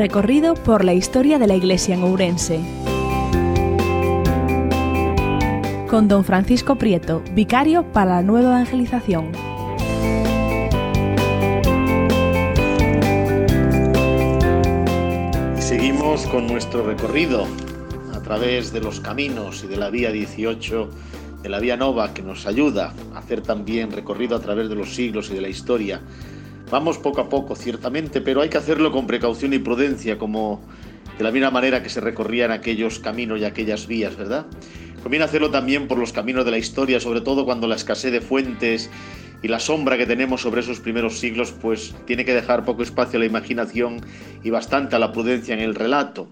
Recorrido por la historia de la Iglesia en Ourense. Con don Francisco Prieto, vicario para la nueva evangelización. Seguimos con nuestro recorrido a través de los caminos y de la vía 18 de la Vía Nova que nos ayuda a hacer también recorrido a través de los siglos y de la historia. Vamos poco a poco, ciertamente, pero hay que hacerlo con precaución y prudencia, como de la misma manera que se recorrían aquellos caminos y aquellas vías, ¿verdad? Conviene hacerlo también por los caminos de la historia, sobre todo cuando la escasez de fuentes y la sombra que tenemos sobre esos primeros siglos, pues tiene que dejar poco espacio a la imaginación y bastante a la prudencia en el relato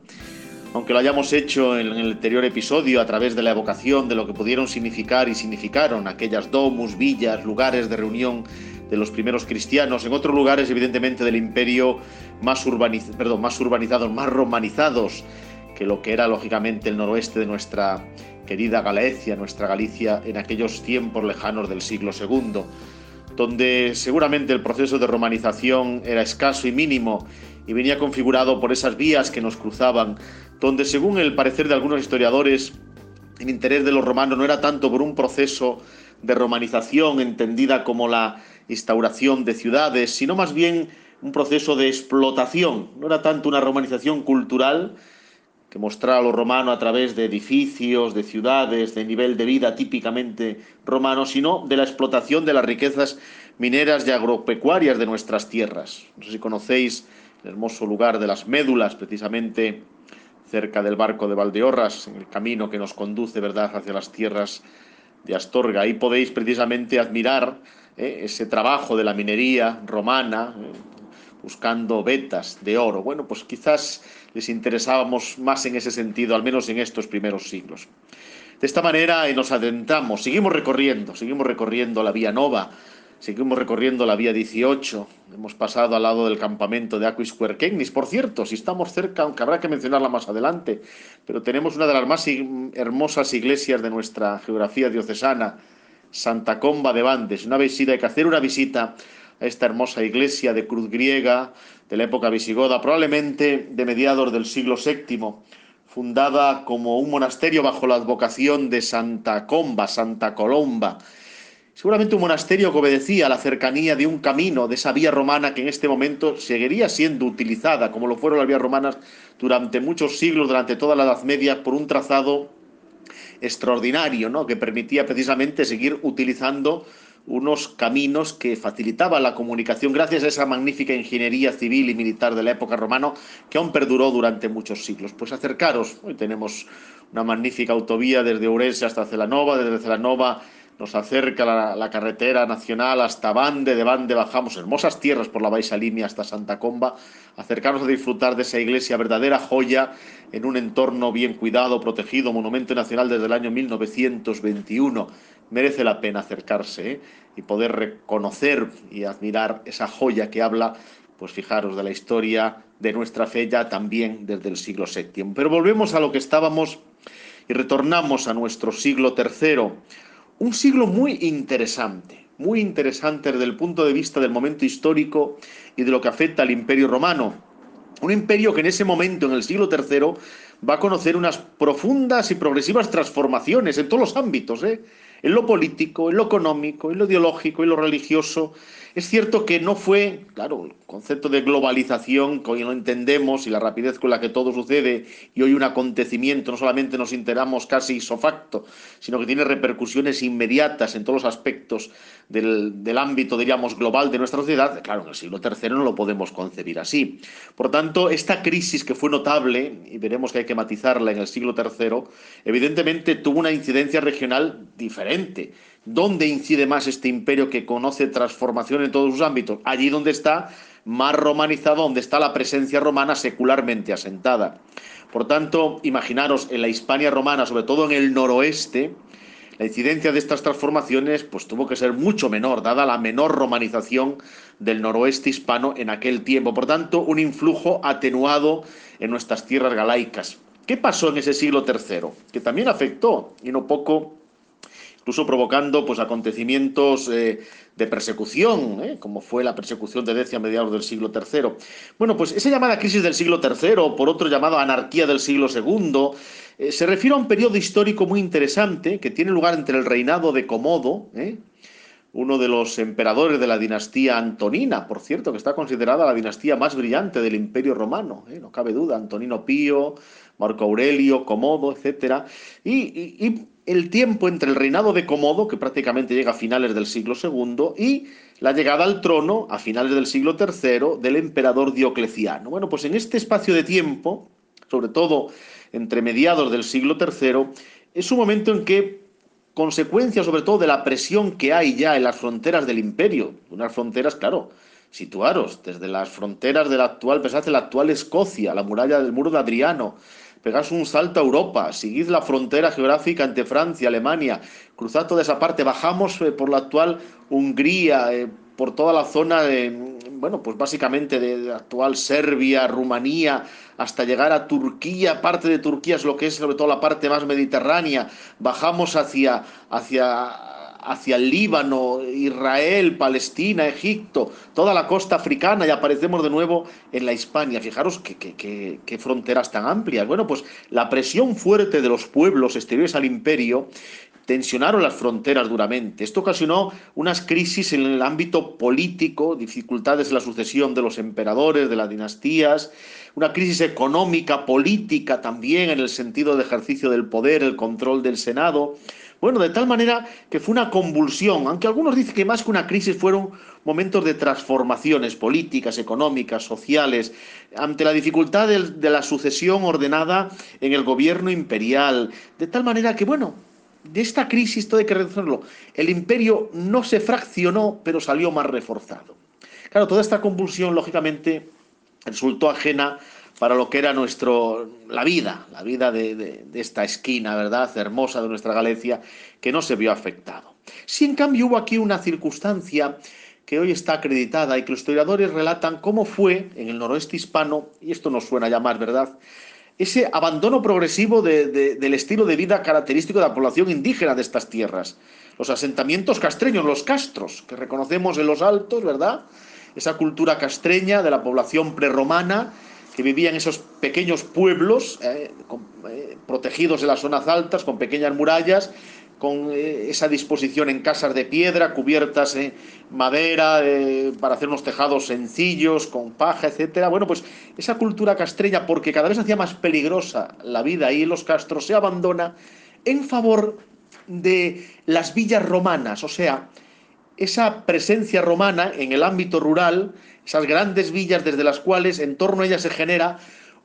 aunque lo hayamos hecho en el anterior episodio a través de la evocación de lo que pudieron significar y significaron aquellas domus, villas, lugares de reunión de los primeros cristianos, en otros lugares evidentemente del imperio más, perdón, más urbanizados, más romanizados que lo que era lógicamente el noroeste de nuestra querida Galicia, nuestra Galicia en aquellos tiempos lejanos del siglo II, donde seguramente el proceso de romanización era escaso y mínimo y venía configurado por esas vías que nos cruzaban donde según el parecer de algunos historiadores, el interés de los romanos no era tanto por un proceso de romanización entendida como la instauración de ciudades, sino más bien un proceso de explotación. No era tanto una romanización cultural que mostrara a los romanos a través de edificios, de ciudades, de nivel de vida típicamente romano, sino de la explotación de las riquezas mineras y agropecuarias de nuestras tierras. No sé si conocéis el hermoso lugar de las médulas, precisamente cerca del barco de Valdeorras, en el camino que nos conduce, ¿verdad?, hacia las tierras de Astorga. Ahí podéis precisamente admirar eh, ese trabajo de la minería romana, eh, buscando vetas de oro. Bueno, pues quizás les interesábamos más en ese sentido, al menos en estos primeros siglos. De esta manera eh, nos adentramos, seguimos recorriendo, seguimos recorriendo la Vía Nova, Seguimos recorriendo la vía 18, hemos pasado al lado del campamento de Aquisquerquegnis. Por cierto, si estamos cerca, aunque habrá que mencionarla más adelante, pero tenemos una de las más hermosas iglesias de nuestra geografía diocesana, Santa Comba de Bandes. Una visita, hay que hacer una visita a esta hermosa iglesia de cruz griega de la época visigoda, probablemente de mediados del siglo VII, fundada como un monasterio bajo la advocación de Santa Comba, Santa Colomba Seguramente un monasterio que obedecía a la cercanía de un camino, de esa vía romana que en este momento seguiría siendo utilizada, como lo fueron las vías romanas durante muchos siglos, durante toda la Edad Media, por un trazado extraordinario, ¿no? que permitía precisamente seguir utilizando unos caminos que facilitaban la comunicación gracias a esa magnífica ingeniería civil y militar de la época romana que aún perduró durante muchos siglos. Pues acercaros, hoy tenemos una magnífica autovía desde Ourense hasta Celanova, desde Celanova nos acerca la, carretera nacional hasta Bande, de Bande bajamos hermosas tierras por la Baixa Limia hasta Santa Comba, acercarnos a disfrutar de esa iglesia, verdadera joya, en un entorno bien cuidado, protegido, monumento nacional desde el año 1921. Merece la pena acercarse ¿eh? y poder reconocer y admirar esa joya que habla, pues fijaros, de la historia de nuestra fe ya también desde el siglo VII. Pero volvemos a lo que estábamos y retornamos a nuestro siglo III un siglo muy interesante, muy interesante desde el punto de vista del momento histórico y de lo que afecta al imperio romano. Un imperio que en ese momento, en el siglo III, va a conocer unas profundas y progresivas transformaciones en todos los ámbitos, ¿eh? en lo político, en lo económico, en lo ideológico, en lo religioso, es cierto que no fue, claro, el concepto de globalización, que hoy lo entendemos y la rapidez con la que todo sucede y hoy un acontecimiento, no solamente nos enteramos casi isofacto, sino que tiene repercusiones inmediatas en todos los aspectos del, del ámbito, diríamos, global de nuestra sociedad, claro, en el siglo III no lo podemos concebir así. Por tanto, esta crisis que fue notable, y veremos que hay que matizarla en el siglo III, evidentemente tuvo una incidencia regional diferente ¿Dónde incide más este imperio que conoce transformación en todos sus ámbitos? Allí donde está más romanizado, donde está la presencia romana secularmente asentada. Por tanto, imaginaros en la Hispania romana, sobre todo en el noroeste, la incidencia de estas transformaciones pues tuvo que ser mucho menor, dada la menor romanización del noroeste hispano en aquel tiempo. Por tanto, un influjo atenuado en nuestras tierras galaicas. ¿Qué pasó en ese siglo III? Que también afectó, y no poco, incluso provocando pues, acontecimientos eh, de persecución, ¿eh? como fue la persecución de Decia a mediados del siglo III. Bueno, pues esa llamada crisis del siglo III, por otro llamado anarquía del siglo II, eh, se refiere a un periodo histórico muy interesante que tiene lugar entre el reinado de Comodo, uno de los emperadores de la dinastía Antonina, por cierto, que está considerada la dinastía más brillante del Imperio Romano, no cabe duda, Antonino Pío, Marco Aurelio, Comodo, etc. y el tiempo entre el reinado de Comodo, que prácticamente llega a finales del siglo II, y la llegada al trono, a finales del siglo III, del emperador Diocleciano. Bueno, pues en este espacio de tiempo, sobre todo entre mediados del siglo III, es un momento en que, consecuencia sobre todo de la presión que hay ya en las fronteras del imperio, unas fronteras, claro, situaros, desde las fronteras de la actual, pensad la actual Escocia, la muralla del muro de Adriano, pegaos un salto a Europa, seguid la frontera geográfica entre Francia, Alemania, cruzad toda esa parte, bajamos eh, por la actual Hungría, eh, por toda la zona de, bueno, pues básicamente de, de, actual Serbia, Rumanía, hasta llegar a Turquía, parte de Turquía es lo que es sobre todo la parte más mediterránea, bajamos hacia, hacia hacia el Líbano, Israel, Palestina, Egipto, toda la costa africana y aparecemos de nuevo en la Hispania. Fijaros qué, fronteras tan amplias. Bueno, pues la presión fuerte de los pueblos exteriores al imperio tensionaron las fronteras duramente. Esto ocasionó unas crisis en el ámbito político, dificultades en la sucesión de los emperadores, de las dinastías, una crisis económica, política también en el sentido de ejercicio del poder, el control del Senado. Bueno, de tal manera que fue una convulsión, aunque algunos dicen que más que una crisis fueron momentos de transformaciones políticas, económicas, sociales, ante la dificultad de, la sucesión ordenada en el gobierno imperial, de tal manera que, bueno, de esta crisis, todo hay que reconocerlo, el imperio no se fraccionó, pero salió más reforzado. Claro, toda esta convulsión, lógicamente, resultó ajena para lo que era nuestro, la vida, la vida de, esta esquina, ¿verdad?, hermosa de nuestra Galicia, que no se vio afectado. Sí, en cambio, hubo aquí una circunstancia que hoy está acreditada y que los historiadores relatan cómo fue en el noroeste hispano, y esto nos suena ya más, ¿verdad?, ese abandono progresivo del estilo de vida característico de la población indígena de estas tierras. Los asentamientos castreños, los castros, que reconocemos en los altos, ¿verdad? Esa cultura castreña de la población prerromana, que vivían en esos pequeños pueblos eh, eh, protegidos en las zonas altas, con pequeñas murallas, con eh, esa disposición en casas de piedra, cubiertas en madera, para hacer unos tejados sencillos, con paja, etcétera. Bueno, pues esa cultura castreña, porque cada vez hacía más peligrosa la vida ahí en los castros, se abandona en favor de las villas romanas, o sea, esa presencia romana en el ámbito rural, esas grandes villas desde las cuales en torno a ellas se genera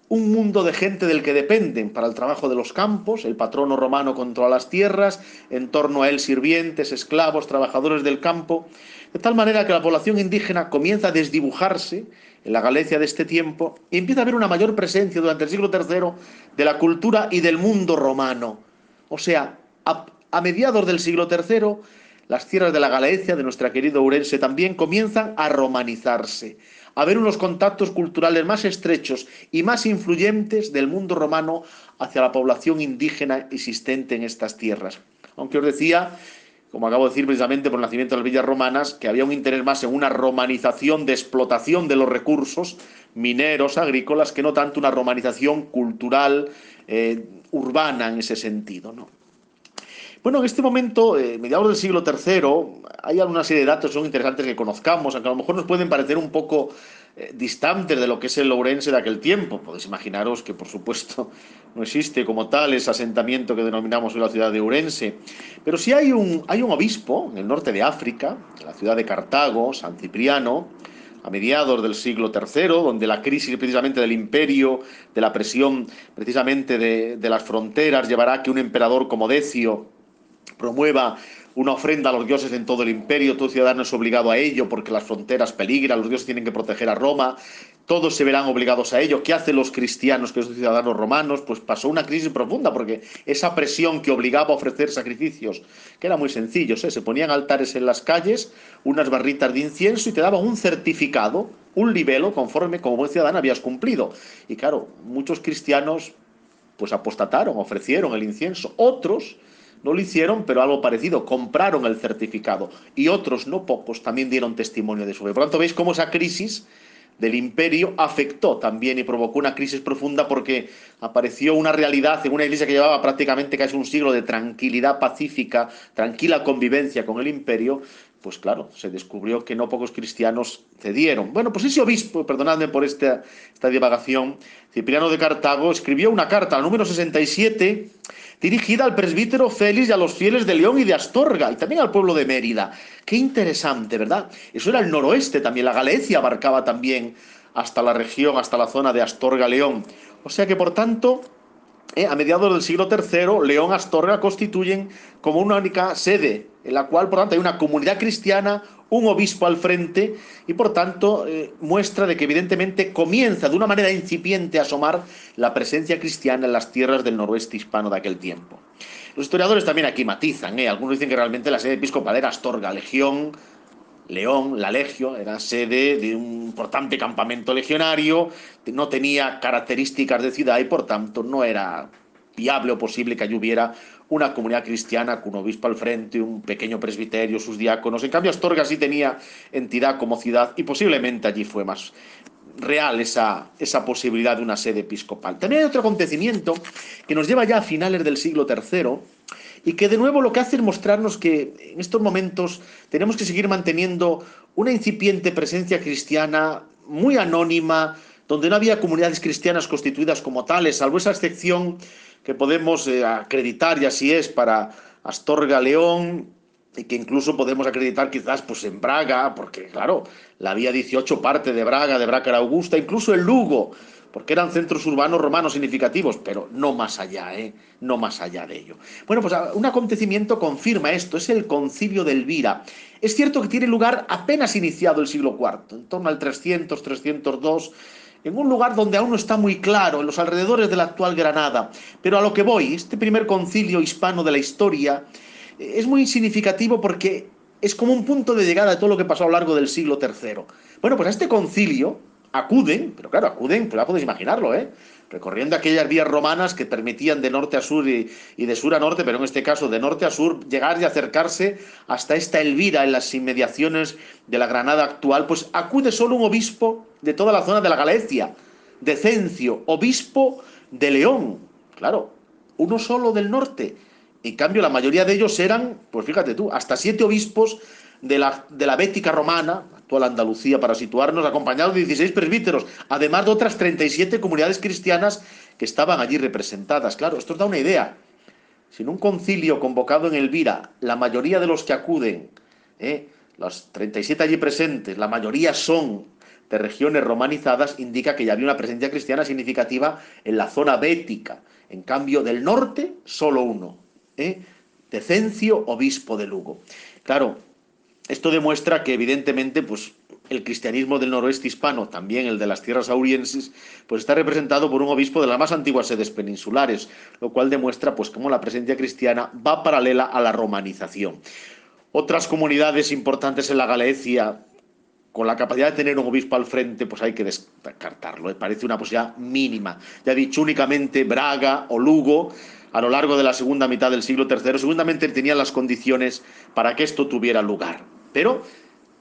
un mundo de gente del que dependen para el trabajo de los campos, el patrono romano controla las tierras, en torno a él sirvientes, esclavos, trabajadores del campo, de tal manera que la población indígena comienza a desdibujarse en la Galicia de este tiempo y empieza a haber una mayor presencia durante el siglo III de la cultura y del mundo romano. O sea, a, mediados del siglo III las tierras de la Galicia, de nuestra querida Ourense, también comienzan a romanizarse, a haber unos contactos culturales más estrechos y más influyentes del mundo romano hacia la población indígena existente en estas tierras. Aunque os decía, como acabo de decir precisamente por el nacimiento de las villas romanas, que había un interés más en una romanización de explotación de los recursos mineros, agrícolas, que no tanto una romanización cultural, eh, urbana en ese sentido. ¿no? Bueno, en este momento, eh, mediados del siglo III, hay alguna serie de datos que son interesantes que conozcamos, aunque a lo mejor nos pueden parecer un poco eh, distantes de lo que es el Ourense de aquel tiempo. Podéis imaginaros que, por supuesto, no existe como tal ese asentamiento que denominamos la ciudad de Ourense. Pero sí hay un, hay un obispo en el norte de África, en la ciudad de Cartago, San Cipriano, a mediados del siglo III, donde la crisis precisamente del imperio, de la presión precisamente de, de las fronteras, llevará a que un emperador como Decio promueva una ofrenda a los dioses en todo el imperio, todo ciudadano es obligado a ello porque las fronteras peligran, los dioses tienen que proteger a Roma, todos se verán obligados a ello. ¿Qué hacen los cristianos, que son ciudadanos romanos? Pues pasó una crisis profunda porque esa presión que obligaba a ofrecer sacrificios, que era muy sencillo, ¿eh? se ponían altares en las calles, unas barritas de incienso y te daban un certificado, un libelo, conforme como buen ciudadano habías cumplido. Y claro, muchos cristianos pues apostataron, ofrecieron el incienso, otros no lo hicieron, pero algo parecido, compraron el certificado. Y otros, no pocos, también dieron testimonio de su fe. Por lo tanto, veis cómo esa crisis del imperio afectó también y provocó una crisis profunda porque apareció una realidad en una iglesia que llevaba prácticamente casi un siglo de tranquilidad pacífica, tranquila convivencia con el imperio, pues claro, se descubrió que no pocos cristianos cedieron. Bueno, pues ese obispo, perdonadme por esta, esta divagación, Cipriano de Cartago, escribió una carta, la número 67, dirigida al presbítero Félix y a los fieles de León y de Astorga, y también al pueblo de Mérida. Qué interesante, ¿verdad? Eso era el noroeste también, la Galicia abarcaba también hasta la región, hasta la zona de Astorga-León. O sea que, por tanto, eh, a mediados del siglo III, León y Astorga constituyen como una única sede, en la cual, por tanto, hay una comunidad cristiana, un obispo al frente, y por tanto eh, muestra de que evidentemente comienza de una manera incipiente a asomar la presencia cristiana en las tierras del noroeste hispano de aquel tiempo. Los historiadores también aquí matizan, ¿eh? algunos dicen que realmente la sede episcopal era Astorga, Legión, León, la Legio, era sede de un importante campamento legionario, no tenía características de ciudad y por tanto no era viable o posible que allí hubiera una comunidad cristiana con un obispo al frente, un pequeño presbiterio, sus diáconos. En cambio, Astorga sí tenía entidad como ciudad y posiblemente allí fue más real esa, esa posibilidad de una sede episcopal. También hay otro acontecimiento que nos lleva ya a finales del siglo III y que de nuevo lo que hace es mostrarnos que en estos momentos tenemos que seguir manteniendo una incipiente presencia cristiana muy anónima, donde no había comunidades cristianas constituidas como tales, salvo esa excepción que podemos eh, acreditar, y así es, para Astorga León, y que incluso podemos acreditar quizás pues, en Braga, porque claro, la vía 18 parte de Braga, de Braga Augusta, incluso en Lugo, porque eran centros urbanos romanos significativos, pero no más allá, ¿eh? no más allá de ello. Bueno, pues un acontecimiento confirma esto, es el concilio de Elvira. Es cierto que tiene lugar apenas iniciado el siglo IV, en torno al 300, 302, en un lugar donde aún no está muy claro, en los alrededores de la actual Granada. Pero a lo que voy, este primer concilio hispano de la historia eh, es muy significativo porque es como un punto de llegada de todo lo que pasó a lo largo del siglo III. Bueno, pues a este concilio, acuden, pero claro, acuden, pues ya podéis imaginarlo, ¿eh? recorriendo aquellas vías romanas que permitían de norte a sur y, de sur a norte, pero en este caso de norte a sur, llegar y acercarse hasta esta Elvira en las inmediaciones de la Granada actual, pues acude solo un obispo de toda la zona de la Galicia, Decencio, obispo de León, claro, uno solo del norte. En cambio, la mayoría de ellos eran, pues fíjate tú, hasta siete obispos de la, de la Bética romana, actual Andalucía para situarnos, acompañados de 16 presbíteros, además de otras 37 comunidades cristianas que estaban allí representadas. Claro, esto da una idea. Si en un concilio convocado en Elvira, la mayoría de los que acuden, ¿eh? los 37 allí presentes, la mayoría son de regiones romanizadas, indica que ya había una presencia cristiana significativa en la zona bética. En cambio, del norte, solo uno, ¿eh? Decencio, obispo de Lugo. Claro, esto demuestra que evidentemente pues, el cristianismo del noroeste hispano, también el de las tierras aurienses, pues está representado por un obispo de las más antiguas sedes peninsulares, lo cual demuestra pues cómo la presencia cristiana va paralela a la romanización. Otras comunidades importantes en la Galicia, con la capacidad de tener un obispo al frente, pues hay que descartarlo. ¿eh? Parece una posibilidad mínima. Ya he dicho únicamente Braga o Lugo, a lo largo de la segunda mitad del siglo III, segundamente tenían las condiciones para que esto tuviera lugar. Pero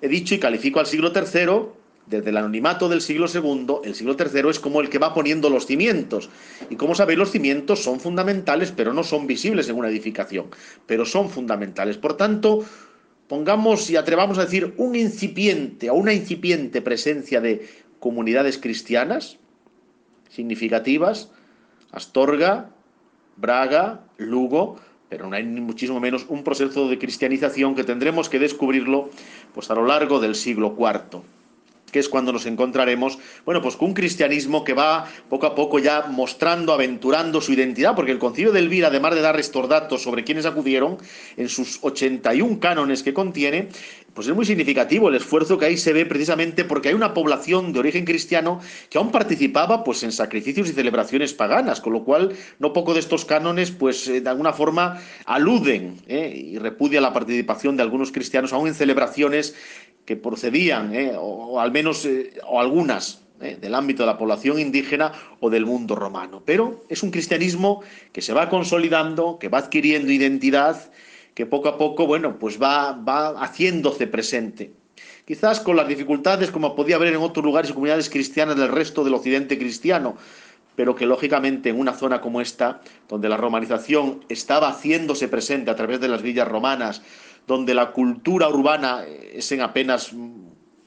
he dicho y califico al siglo III desde el anonimato del siglo II, el siglo III es como el que va poniendo los cimientos. Y como sabéis, los cimientos son fundamentales, pero no son visibles en una edificación, pero son fundamentales. Por tanto, pongamos y atrevamos a decir un incipiente o una incipiente presencia de comunidades cristianas significativas, Astorga, Braga, Lugo, pero no hay muchísimo menos un proceso de cristianización que tendremos que descubrirlo pues a lo largo del siglo IV que es cuando nos encontraremos, bueno, pues con un cristianismo que va poco a poco ya mostrando, aventurando su identidad, porque el concilio de Elvira, además de dar estos datos sobre quienes acudieron, en sus 81 cánones que contiene, pues es muy significativo el esfuerzo que ahí se ve precisamente porque hay una población de origen cristiano que aún participaba pues en sacrificios y celebraciones paganas, con lo cual no poco de estos cánones pues eh, de alguna forma aluden eh, y repudia la participación de algunos cristianos aún en celebraciones que procedían, eh, o, al menos, o algunas, ¿eh? del ámbito de la población indígena o del mundo romano. Pero es un cristianismo que se va consolidando, que va adquiriendo identidad, que poco a poco, bueno, pues va, va haciéndose presente. Quizás con las dificultades como podía haber en otros lugares y comunidades cristianas del resto del occidente cristiano, pero que lógicamente en una zona como esta, donde la romanización estaba haciéndose presente a través de las villas romanas, donde la cultura urbana es en apenas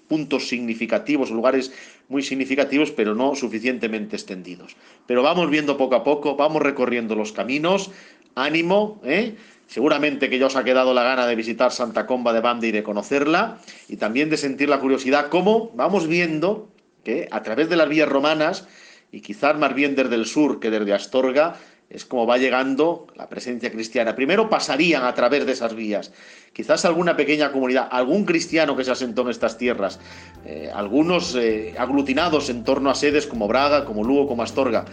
puntos significativos, lugares muy significativos, pero no suficientemente extendidos. Pero vamos viendo poco a poco, vamos recorriendo los caminos, ánimo, ¿eh? Seguramente que ya os ha quedado la gana de visitar Santa Comba de Banda y de conocerla, y también de sentir la curiosidad, cómo vamos viendo que a través de las vías romanas, y quizás más bien desde el sur que desde Astorga, es como va llegando la presencia cristiana. Primero pasarían a través de esas vías, quizás alguna pequeña comunidad, algún cristiano que se asentó en estas tierras, eh, algunos eh, aglutinados en torno a sedes como Braga, como Lugo, como Astorga.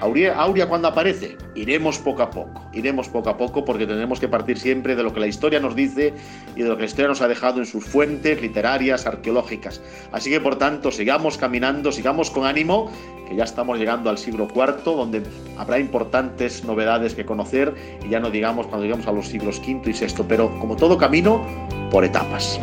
Aurea, Aurea cuando aparece, iremos poco a poco, iremos poco a poco porque tenemos que partir siempre de lo que la historia nos dice y de lo que la historia nos ha dejado en sus fuentes literarias, arqueológicas. Así que por tanto, sigamos caminando, sigamos con ánimo, que ya estamos llegando al siglo IV, donde habrá importantes novedades que conocer y ya no digamos cuando llegamos a los siglos V y VI, pero como todo camino, por etapas.